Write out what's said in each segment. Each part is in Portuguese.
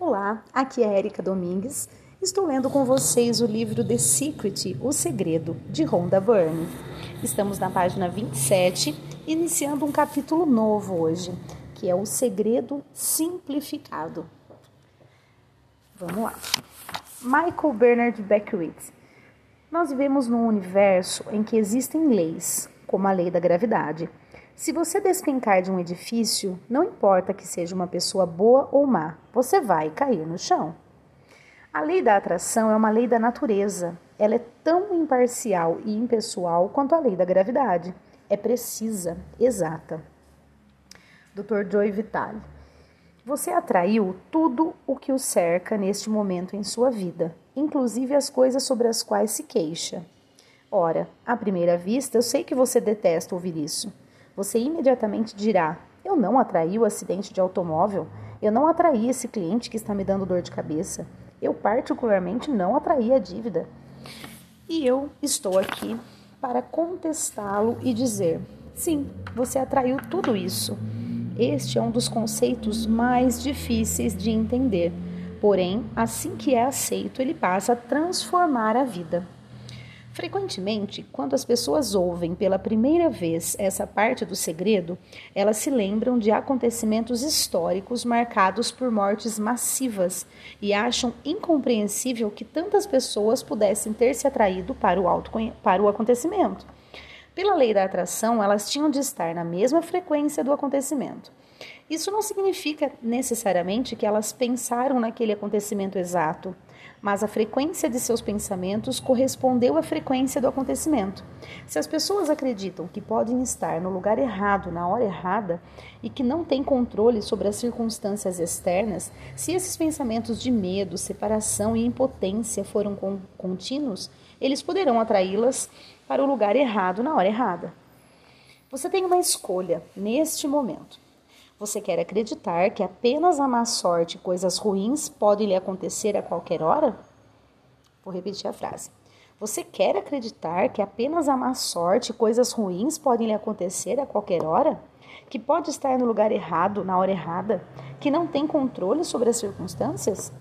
Olá, aqui é Erika Domingues. Estou lendo com vocês o livro The Secret, O Segredo, de Rhonda Byrne. Estamos na página 27, iniciando um capítulo novo hoje, que é O Segredo Simplificado. Vamos lá. Michael Bernard Beckwith. Nós vivemos num universo em que existem leis, como a lei da gravidade se você despencar de um edifício, não importa que seja uma pessoa boa ou má, você vai cair no chão. A lei da atração é uma lei da natureza. Ela é tão imparcial e impessoal quanto a lei da gravidade. É precisa, exata. Dr. Joy Vitale. Você atraiu tudo o que o cerca neste momento em sua vida, inclusive as coisas sobre as quais se queixa. Ora, à primeira vista, eu sei que você detesta ouvir isso você imediatamente dirá: Eu não atraí o acidente de automóvel, eu não atraí esse cliente que está me dando dor de cabeça, eu particularmente não atraí a dívida. E eu estou aqui para contestá-lo e dizer: Sim, você atraiu tudo isso. Este é um dos conceitos mais difíceis de entender. Porém, assim que é aceito, ele passa a transformar a vida. Frequentemente, quando as pessoas ouvem pela primeira vez essa parte do segredo, elas se lembram de acontecimentos históricos marcados por mortes massivas e acham incompreensível que tantas pessoas pudessem ter se atraído para o, para o acontecimento. Pela lei da atração, elas tinham de estar na mesma frequência do acontecimento. Isso não significa necessariamente que elas pensaram naquele acontecimento exato mas a frequência de seus pensamentos correspondeu à frequência do acontecimento. Se as pessoas acreditam que podem estar no lugar errado na hora errada e que não têm controle sobre as circunstâncias externas, se esses pensamentos de medo, separação e impotência foram contínuos, eles poderão atraí-las para o lugar errado na hora errada. Você tem uma escolha neste momento. Você quer acreditar que apenas a má sorte e coisas ruins podem lhe acontecer a qualquer hora? Vou repetir a frase. Você quer acreditar que apenas a má sorte e coisas ruins podem lhe acontecer a qualquer hora? Que pode estar no lugar errado, na hora errada? Que não tem controle sobre as circunstâncias?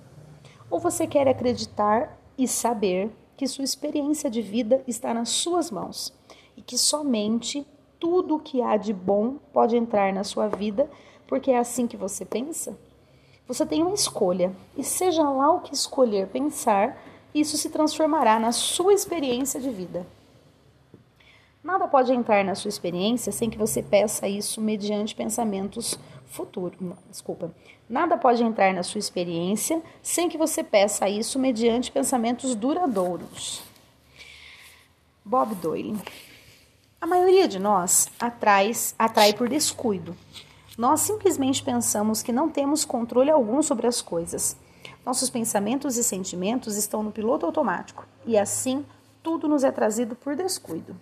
Ou você quer acreditar e saber que sua experiência de vida está nas suas mãos e que somente tudo o que há de bom pode entrar na sua vida, porque é assim que você pensa? Você tem uma escolha, e seja lá o que escolher pensar, isso se transformará na sua experiência de vida. Nada pode entrar na sua experiência sem que você peça isso mediante pensamentos futuros. Desculpa. Nada pode entrar na sua experiência sem que você peça isso mediante pensamentos duradouros. Bob Doyle. A maioria de nós atrai, atrai por descuido. Nós simplesmente pensamos que não temos controle algum sobre as coisas. Nossos pensamentos e sentimentos estão no piloto automático e assim tudo nos é trazido por descuido.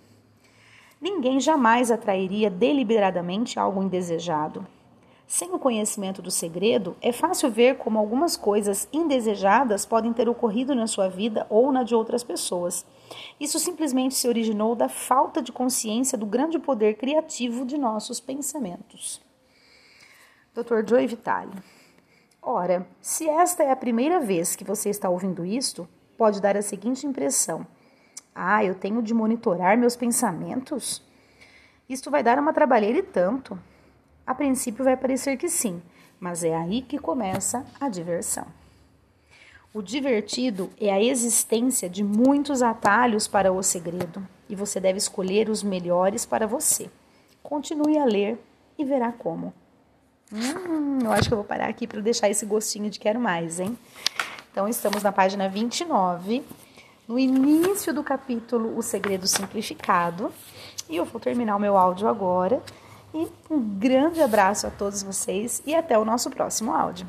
Ninguém jamais atrairia deliberadamente algo indesejado. Sem o conhecimento do segredo, é fácil ver como algumas coisas indesejadas podem ter ocorrido na sua vida ou na de outras pessoas. Isso simplesmente se originou da falta de consciência do grande poder criativo de nossos pensamentos. Dr. Joy Vitale. Ora, se esta é a primeira vez que você está ouvindo isto, pode dar a seguinte impressão: Ah, eu tenho de monitorar meus pensamentos? Isto vai dar uma trabalheira e tanto. A princípio vai parecer que sim, mas é aí que começa a diversão. O divertido é a existência de muitos atalhos para o segredo e você deve escolher os melhores para você. Continue a ler e verá como. Hum, eu acho que eu vou parar aqui para deixar esse gostinho de quero mais, hein? Então, estamos na página 29, no início do capítulo O Segredo Simplificado. E eu vou terminar o meu áudio agora e um grande abraço a todos vocês e até o nosso próximo áudio.